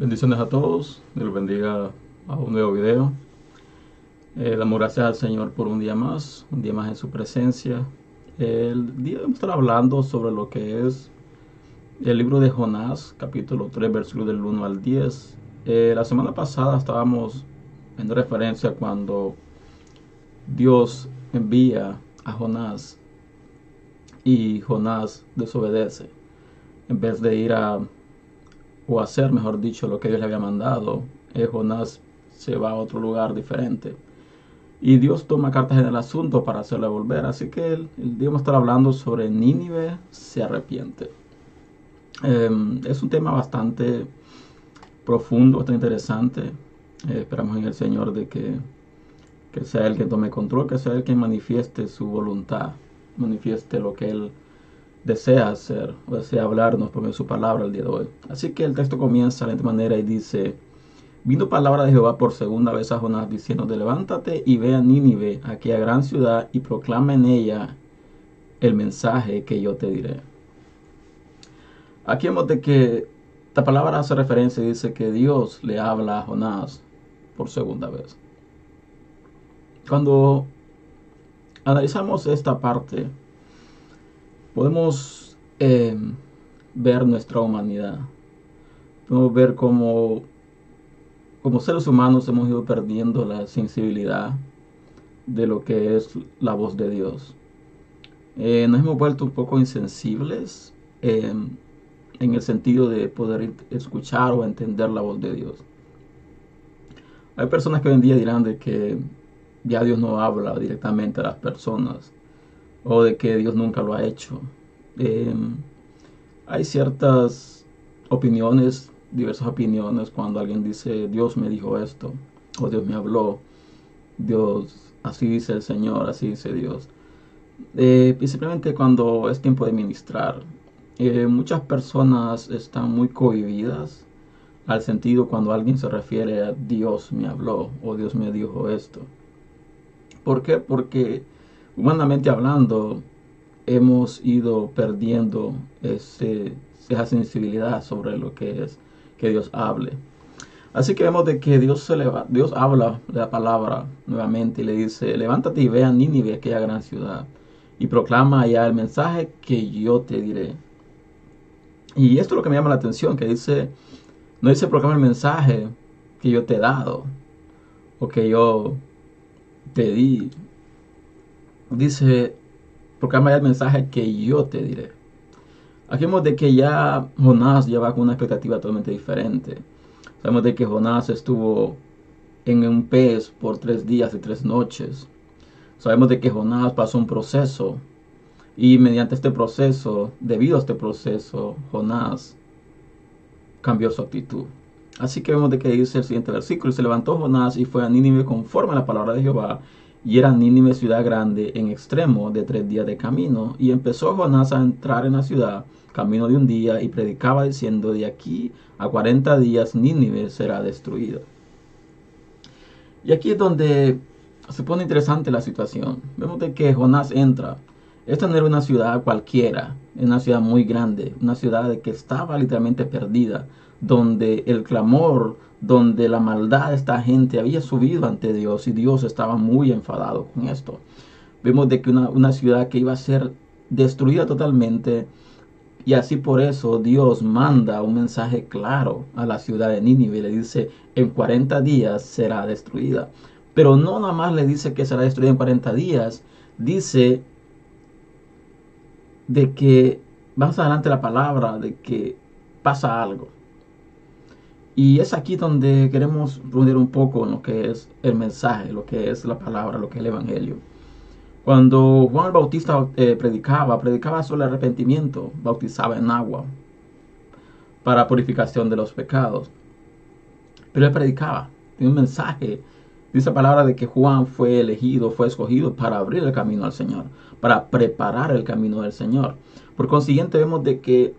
Bendiciones a todos, Dios bendiga a un nuevo video. Eh, damos gracias al Señor por un día más, un día más en su presencia. El día vamos a estar hablando sobre lo que es el libro de Jonás, capítulo 3, versículo del 1 al 10. Eh, la semana pasada estábamos en referencia cuando Dios envía a Jonás y Jonás desobedece. En vez de ir a o hacer, mejor dicho, lo que Dios le había mandado, eh, Jonás se va a otro lugar diferente. Y Dios toma cartas en el asunto para hacerle volver. Así que el, el día vamos estar hablando sobre Nínive se arrepiente. Em, es un tema bastante profundo, bastante interesante. Eh, esperamos en el Señor de que, que sea Él quien tome control, que sea Él quien manifieste su voluntad, manifieste lo que Él desea hacer o desea hablarnos por su palabra el día de hoy. Así que el texto comienza de esta manera y dice, vino palabra de Jehová por segunda vez a Jonás diciendo, levántate y ve a Nínive, aquella gran ciudad, y proclama en ella el mensaje que yo te diré. Aquí vemos de que esta palabra hace referencia y dice que Dios le habla a Jonás por segunda vez. Cuando analizamos esta parte, podemos eh, ver nuestra humanidad. Podemos ver cómo como seres humanos hemos ido perdiendo la sensibilidad de lo que es la voz de Dios. Eh, nos hemos vuelto un poco insensibles eh, en el sentido de poder escuchar o entender la voz de Dios. Hay personas que hoy en día dirán de que ya Dios no habla directamente a las personas o de que Dios nunca lo ha hecho. Em, hay ciertas opiniones, diversas opiniones, cuando alguien dice Dios me dijo esto, o Dios me habló, Dios, así dice el Señor, así dice Dios. Eh, simplemente cuando es tiempo de ministrar, eh, muchas personas están muy cohibidas al sentido cuando alguien se refiere a Dios me habló o Dios me dijo esto. ¿Por qué? Porque humanamente hablando, hemos ido perdiendo esa sensibilidad sobre lo que es que Dios hable. Así que vemos de que Dios, se Dios habla la palabra nuevamente y le dice, levántate y ve a Nínive, aquella gran ciudad, y proclama allá el mensaje que yo te diré. Y esto es lo que me llama la atención, que dice, no dice proclama el mensaje que yo te he dado, o que yo te di, dice, proclama el mensaje que yo te diré. Aquí vemos de que ya Jonás lleva con una expectativa totalmente diferente. Sabemos de que Jonás estuvo en un pez por tres días y tres noches. Sabemos de que Jonás pasó un proceso y mediante este proceso, debido a este proceso, Jonás cambió su actitud. Así que vemos de que dice el siguiente versículo, y se levantó Jonás y fue a Nínive conforme a la palabra de Jehová y era Nínive ciudad grande en extremo de tres días de camino. Y empezó Jonás a entrar en la ciudad, camino de un día, y predicaba diciendo, de aquí a cuarenta días Nínive será destruida. Y aquí es donde se pone interesante la situación. Vemos de que Jonás entra. Esta no era una ciudad cualquiera, es una ciudad muy grande, una ciudad que estaba literalmente perdida, donde el clamor donde la maldad de esta gente había subido ante Dios y Dios estaba muy enfadado con esto. Vemos de que una, ciudad que iba a ser destruida totalmente y así por eso Dios manda un mensaje claro a la ciudad de Nínive y le dice en 40 días será destruida. Pero no nada más le dice que será destruida en 40 días, dice de que más adelante la palabra de que pasa algo. Y es aquí donde queremos poner un poco en lo que es el mensaje, lo que es la palabra, lo que es el Evangelio. Cuando Juan el Bautista eh, predicaba, predicaba sobre el arrepentimiento, bautizaba en agua para purificación de los pecados. Pero él predicaba, tiene un mensaje. Dice la palabra de que Juan fue elegido, fue escogido para abrir el camino al Señor, para preparar el camino del Señor. Por consiguiente, vemos de que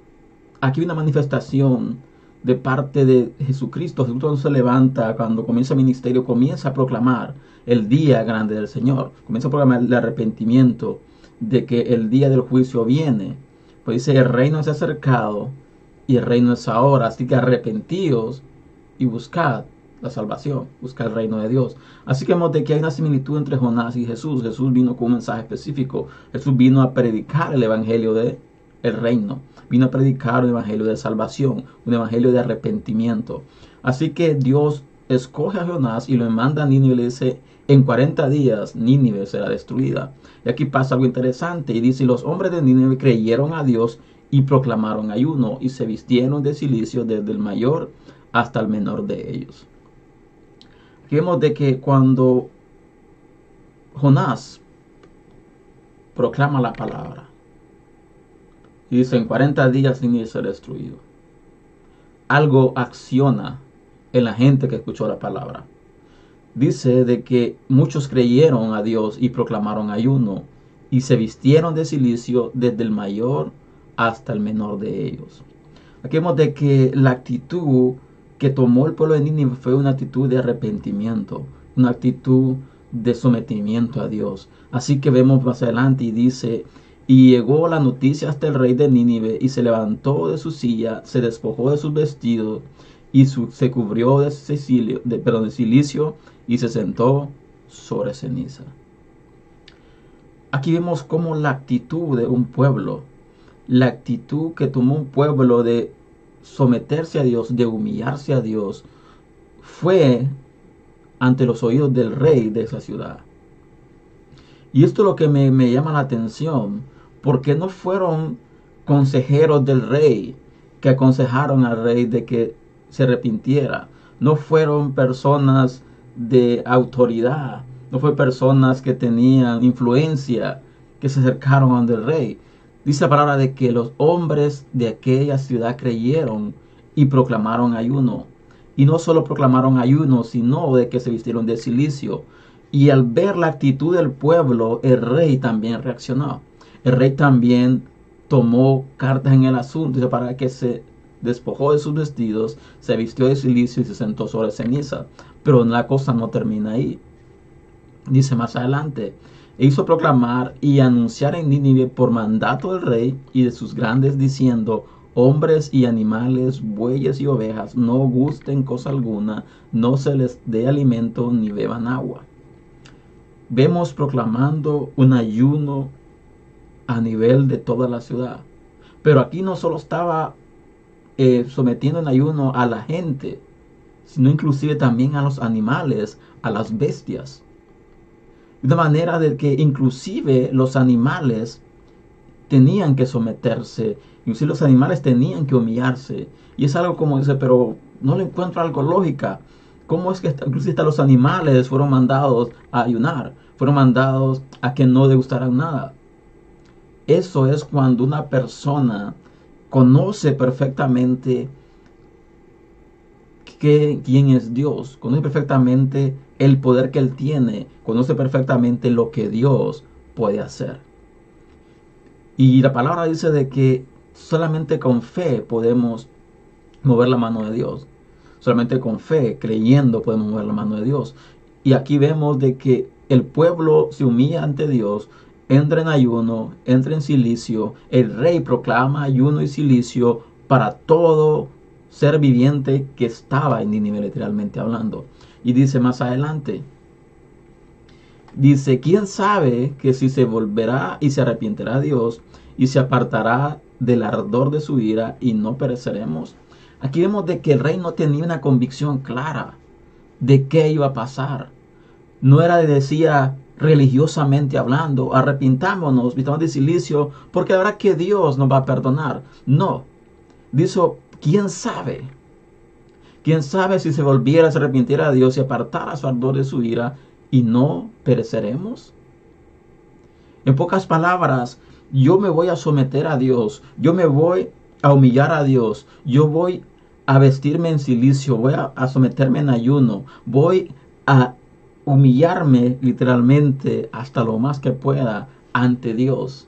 aquí hay una manifestación de parte de Jesucristo. Jesucristo se levanta cuando comienza el ministerio, comienza a proclamar el día grande del Señor, comienza a proclamar el arrepentimiento de que el día del juicio viene. Pues dice, el reino se ha acercado y el reino es ahora, así que arrepentidos y buscad la salvación, buscar el reino de Dios. Así que vemos de que hay una similitud entre Jonás y Jesús. Jesús vino con un mensaje específico. Jesús vino a predicar el evangelio de el reino. Vino a predicar un evangelio de salvación, un evangelio de arrepentimiento. Así que Dios escoge a Jonás y lo manda a Nínive y le dice, en 40 días Nínive será destruida. Y aquí pasa algo interesante y dice, los hombres de Nínive creyeron a Dios y proclamaron ayuno y se vistieron de silicio desde el mayor hasta el menor de ellos vemos de que cuando Jonás proclama la palabra dice en 40 días Nínive ser destruido, algo acciona en la gente que escuchó la palabra. Dice de que muchos creyeron a Dios y proclamaron ayuno y se vistieron de silicio desde el mayor hasta el menor de ellos. Aquí vemos de que la actitud que tomó el pueblo de Nínive fue una actitud de arrepentimiento, una actitud de sometimiento a Dios. Así que vemos más adelante y dice, y llegó la noticia hasta el rey de Nínive y se levantó de su silla, se despojó de sus vestidos y se cubrió de, silicio, de, de silicio y se sentó sobre ceniza. Aquí vemos cómo la actitud de un pueblo, la actitud que tomó un pueblo de someterse a Dios, de humillarse a Dios, fue ante los oídos del rey de esa ciudad. Y esto es lo que me llama la atención, porque no fueron consejeros del rey que aconsejaron al rey de que se arrepintiera, no fueron personas de autoridad, no fue personas que tenían influencia que se acercaron ante el rey, Dice la palabra de que los hombres de aquella ciudad creyeron y proclamaron ayuno. Y no solo proclamaron ayuno, sino de que se vistieron de silicio. Y al ver la actitud del pueblo, el rey también reaccionó. El rey también tomó cartas en el asunto para que se despojó de sus vestidos, se vistió de silicio y se sentó sobre ceniza. Pero la cosa no termina ahí. Dice más adelante, e hizo proclamar y anunciar en Nínive por mandato del rey y de sus grandes diciendo, hombres y animales, bueyes y ovejas, no gusten cosa alguna, no se les dé alimento ni beban agua. Vemos proclamando un ayuno a nivel de toda la ciudad. Pero aquí no solo estaba eh, sometiendo en ayuno a la gente, sino inclusive también a los animales, a las bestias. De manera de que inclusive los animales tenían que someterse, inclusive los animales tenían que humillarse. Y es algo como dice, pero no le encuentro algo lógica. ¿Cómo es que inclusive los animales fueron mandados a ayunar? Fueron mandados a que no degustaran nada. Eso es cuando una persona conoce perfectamente quién es Dios, conoce perfectamente el poder que Él tiene, conoce perfectamente lo que Dios puede hacer. Y la palabra dice de que solamente con fe podemos mover la mano de Dios. Solamente con fe, creyendo, podemos mover la mano de Dios. Y aquí vemos de que el pueblo se humilla ante Dios, entra en ayuno, entra en silicio, el rey proclama ayuno y silicio para todo ser viviente que estaba en Nínive literalmente hablando. Y dice más adelante, dice, ¿quién sabe que si se volverá y se arrepentirá Dios y se apartará del ardor de su ira y no pereceremos? Aquí vemos de que el rey no tenía una convicción clara de qué iba a pasar. No era de decía religiosamente hablando, arrepintámonos, vistamos de silicio, porque ahora que Dios nos va a perdonar. No, dijo, ¿quién sabe? ¿Quién sabe si se volviera, a arrepintiera a Dios y apartara su ardor de su ira y no pereceremos? En pocas palabras, yo me voy a someter a Dios, yo me voy a humillar a Dios, yo voy a vestirme en silicio, voy a someterme en ayuno, voy a humillarme literalmente hasta lo más que pueda ante Dios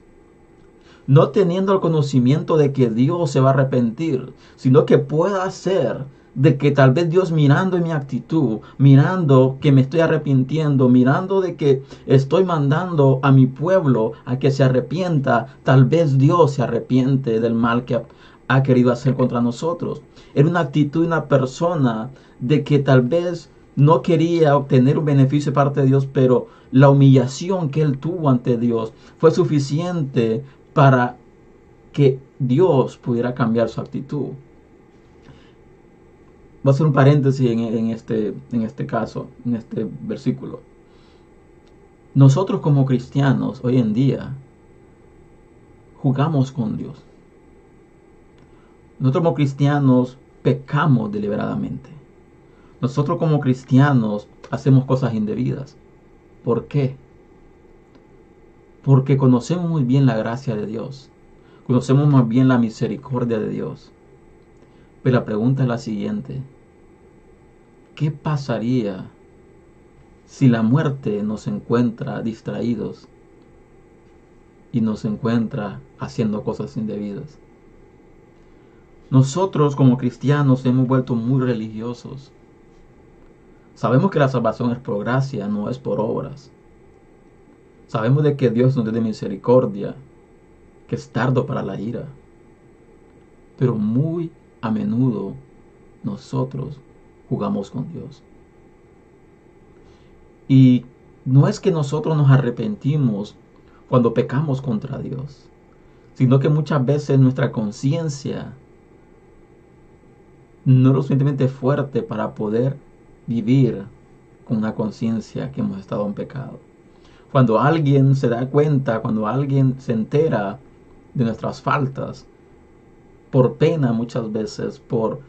no teniendo el conocimiento de que Dios se va a arrepentir, sino que pueda ser de que tal vez Dios mirando mi actitud, mirando que me estoy arrepintiendo, mirando de que estoy mandando a mi pueblo a que se arrepienta, tal vez Dios se arrepiente del mal que ha querido hacer contra nosotros. Era una actitud una persona de que tal vez no quería obtener un beneficio de parte de Dios, pero la humillación que él tuvo ante Dios fue suficiente para que Dios pudiera cambiar su actitud. Voy a hacer un paréntesis en, este, en este caso, en este versículo. Nosotros como cristianos hoy en día jugamos con Dios. Nosotros como cristianos pecamos deliberadamente. Nosotros como cristianos hacemos cosas indebidas. ¿Por qué? Porque conocemos muy bien la gracia de Dios. Conocemos más bien la misericordia de Dios. Pero la pregunta es la siguiente. ¿Qué pasaría si la muerte nos encuentra distraídos y nos encuentra haciendo cosas indebidas? Nosotros como cristianos hemos vuelto muy religiosos. Sabemos que la salvación es por gracia, no es por obras. Sabemos de que Dios nos de misericordia, que es tardo para la ira. Pero muy a menudo nosotros jugamos con Dios. Y no es que nosotros nos arrepentimos cuando pecamos contra Dios, sino que muchas veces nuestra conciencia no es lo suficientemente fuerte para poder vivir con una conciencia que hemos estado en pecado. Cuando alguien se da cuenta, cuando alguien se entera de nuestras faltas, por pena muchas veces, por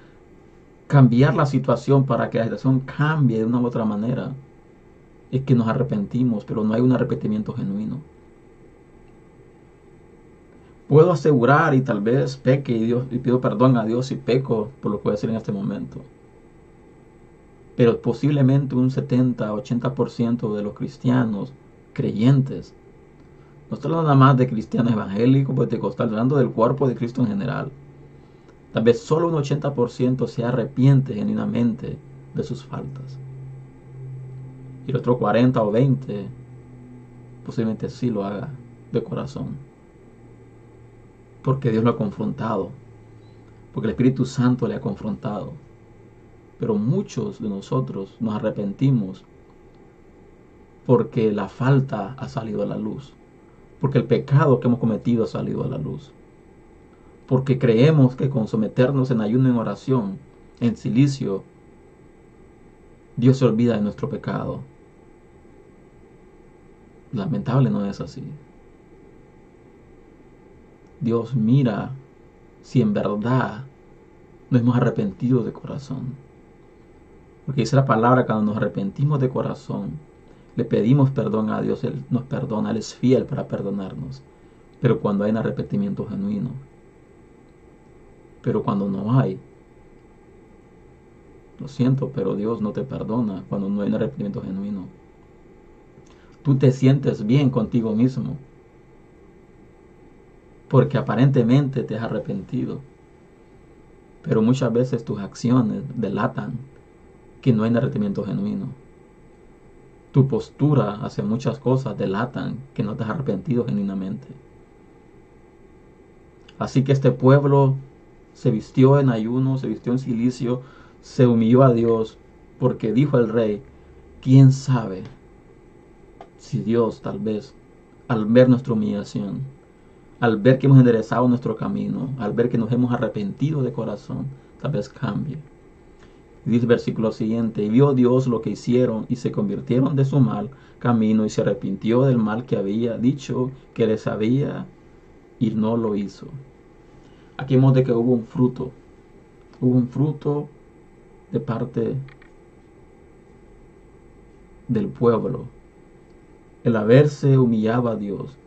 cambiar la situación para que la situación cambie de una u otra manera, es que nos arrepentimos, pero no hay un arrepentimiento genuino. Puedo asegurar y tal vez peque y, Dios, y pido perdón a Dios si peco por lo que voy a decir en este momento. Pero posiblemente un 70-80% de los cristianos creyentes, no estoy hablando nada más de cristianos evangélicos, pentecostales, hablando del cuerpo de Cristo en general. Tal vez solo un 80% se arrepiente genuinamente de sus faltas. Y el otro 40 o 20 posiblemente sí lo haga de corazón porque Dios lo ha confrontado, porque el Espíritu Santo le ha confrontado. Pero muchos de nosotros nos arrepentimos porque la falta ha salido a la luz, porque el pecado que hemos cometido ha salido a la luz, porque creemos que con someternos en ayuno en oración, en silicio, Dios se olvida de nuestro pecado. Lamentable no es así. Dios mira si en verdad nos hemos arrepentido de corazón. Porque dice la palabra, cuando nos arrepentimos de corazón, le pedimos perdón a Dios, Él nos perdona, Él es fiel para perdonarnos. Pero cuando hay un arrepentimiento genuino. Pero cuando no hay, lo siento, pero Dios no te perdona cuando no hay un arrepentimiento genuino. Tú te sientes bien contigo mismo porque aparentemente te has arrepentido. Pero muchas veces tus acciones delatan que no hay arrepentimiento genuino. Tu postura hacia muchas cosas delatan que no te has arrepentido genuinamente. Así que este pueblo se vistió en ayuno, se vistió en silicio, se humilló a Dios, porque dijo el rey, ¿quién sabe si Dios tal vez, al ver nuestra humillación, al ver que hemos enderezado nuestro camino, al ver que nos hemos arrepentido de corazón, tal vez cambie. Dice versículo siguiente, y vio Dios lo que hicieron y se convirtieron de su mal camino y se arrepintió del mal que había dicho que les había y no lo hizo. Aquí vemos de que hubo un fruto, hubo un fruto de parte del pueblo, el haberse humillado a Dios,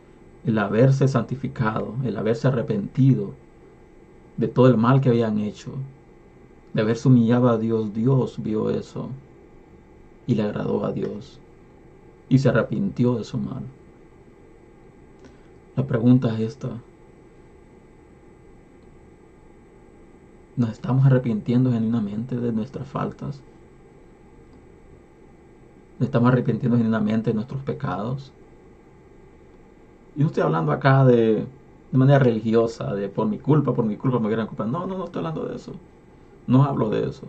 el haberse santificado, el haberse arrepentido de todo el mal que habían hecho, de haberse humillado a Dios, Dios vio eso y le agradó a Dios y se arrepintió de su mal. La pregunta es esta. ¿Nos estamos arrepintiendo genuinamente de nuestras faltas? ¿Nos estamos arrepintiendo genuinamente de nuestros pecados? Y no estoy hablando acá de de manera religiosa, de por mi culpa, por mi culpa me hubieran culpa. No, no, no estoy hablando de eso. No hablo de eso.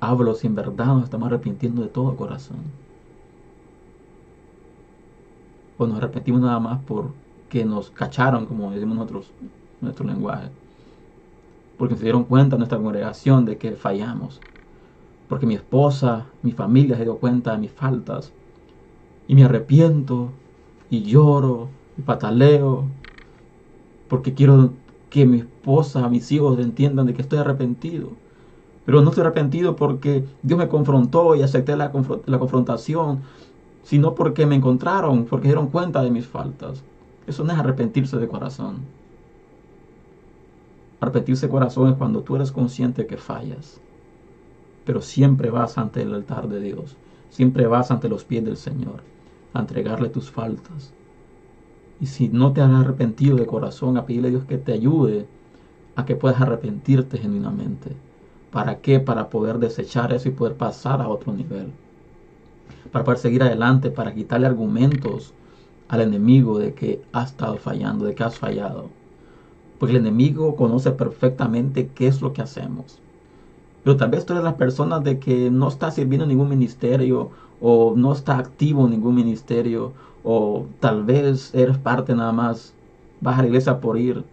Hablo si en verdad nos estamos arrepintiendo de todo corazón. O nos arrepentimos nada más porque nos cacharon, como decimos nosotros, nuestro lenguaje. Porque se dieron cuenta en nuestra congregación de que fallamos. Porque mi esposa, mi familia se dio cuenta de mis faltas. Y me arrepiento y lloro y pataleo. Porque quiero que mi esposa, mis hijos entiendan de que estoy arrepentido. Pero no estoy arrepentido porque Dios me confrontó y acepté la, la confrontación, sino porque me encontraron, porque dieron cuenta de mis faltas. Eso no es arrepentirse de corazón. Arrepentirse de corazón es cuando tú eres consciente que fallas, pero siempre vas ante el altar de Dios, siempre vas ante los pies del Señor a entregarle tus faltas. Y si no te has arrepentido de corazón, a pedirle a Dios que te ayude a que puedas arrepentirte genuinamente. ¿Para qué? Para poder desechar eso y poder pasar a otro nivel. Para poder seguir adelante, para quitarle argumentos al enemigo de que has estado fallando, de que has fallado. Porque el enemigo conoce perfectamente qué es lo que hacemos. Pero tal vez tú eres la persona de que no está sirviendo en ningún ministerio o no está activo en ningún ministerio o tal vez eres parte nada más, vas a la iglesia por ir.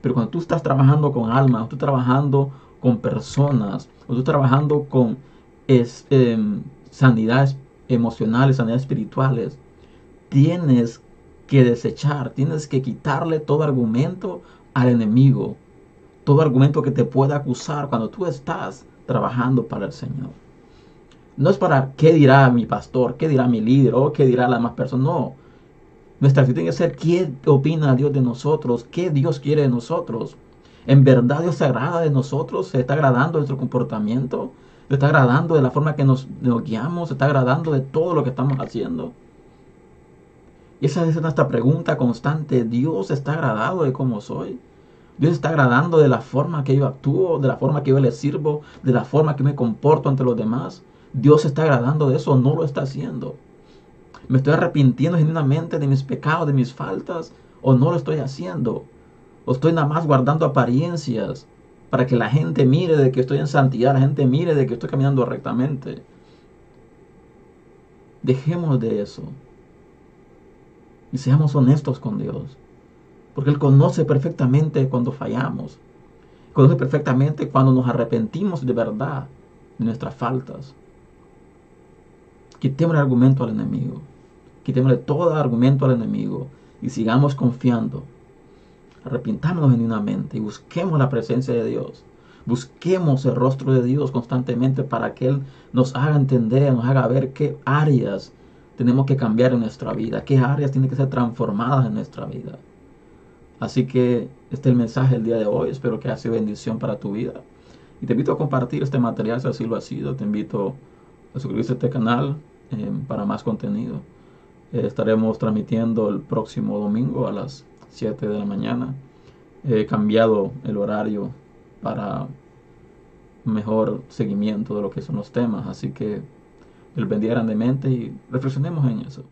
Pero cuando tú estás trabajando con almas, tú estás trabajando con personas, o tú trabajando con em, sanidades emocionales, sanidades espirituales, tienes que desechar, tienes que quitarle todo argumento al enemigo, todo argumento que te pueda acusar cuando tú estás trabajando para el Señor. No es para qué dirá mi pastor, qué dirá mi líder o qué dirá la demás persona. No. Nuestra actitud tiene que ser qué opina Dios de nosotros, qué Dios quiere de nosotros. ¿En verdad Dios se agrada de nosotros? ¿Se está agradando de nuestro comportamiento? ¿Se está agradando de la forma que nos, nos guiamos? ¿Se está agradando de todo lo que estamos haciendo? Y esa es nuestra pregunta constante. ¿Dios está agradado de cómo soy? Dios está agradando de la forma que yo actúo, de la forma que yo le sirvo, de la forma que me comporto ante los demás. Dios está agradando de eso o no lo está haciendo. Me estoy arrepintiendo genuinamente de mis pecados, de mis faltas, o no lo estoy haciendo. O estoy nada más guardando apariencias para que la gente mire de que estoy en santidad, la gente mire de que estoy caminando rectamente. Dejemos de eso. Y seamos honestos con Dios. Porque Él conoce perfectamente cuando fallamos. Conoce perfectamente cuando nos arrepentimos de verdad de nuestras faltas. Quitémosle argumento al enemigo. Quitémosle todo argumento al enemigo. Y sigamos confiando. Arrepintámonos genuinamente y busquemos la presencia de Dios. Busquemos el rostro de Dios constantemente para que Él nos haga entender, nos haga ver qué áreas tenemos que cambiar en nuestra vida, qué áreas tienen que ser transformadas en nuestra vida. Así que este es el mensaje del día de hoy. Espero que haya sido bendición para tu vida. Y te invito a compartir este material si así lo ha sido. Te invito a suscribirte a este canal eh, para más contenido. Eh, estaremos transmitiendo el próximo domingo a las 7 de la mañana. He cambiado el horario para mejor seguimiento de lo que son los temas. Así que el bendiga grandemente y reflexionemos en eso.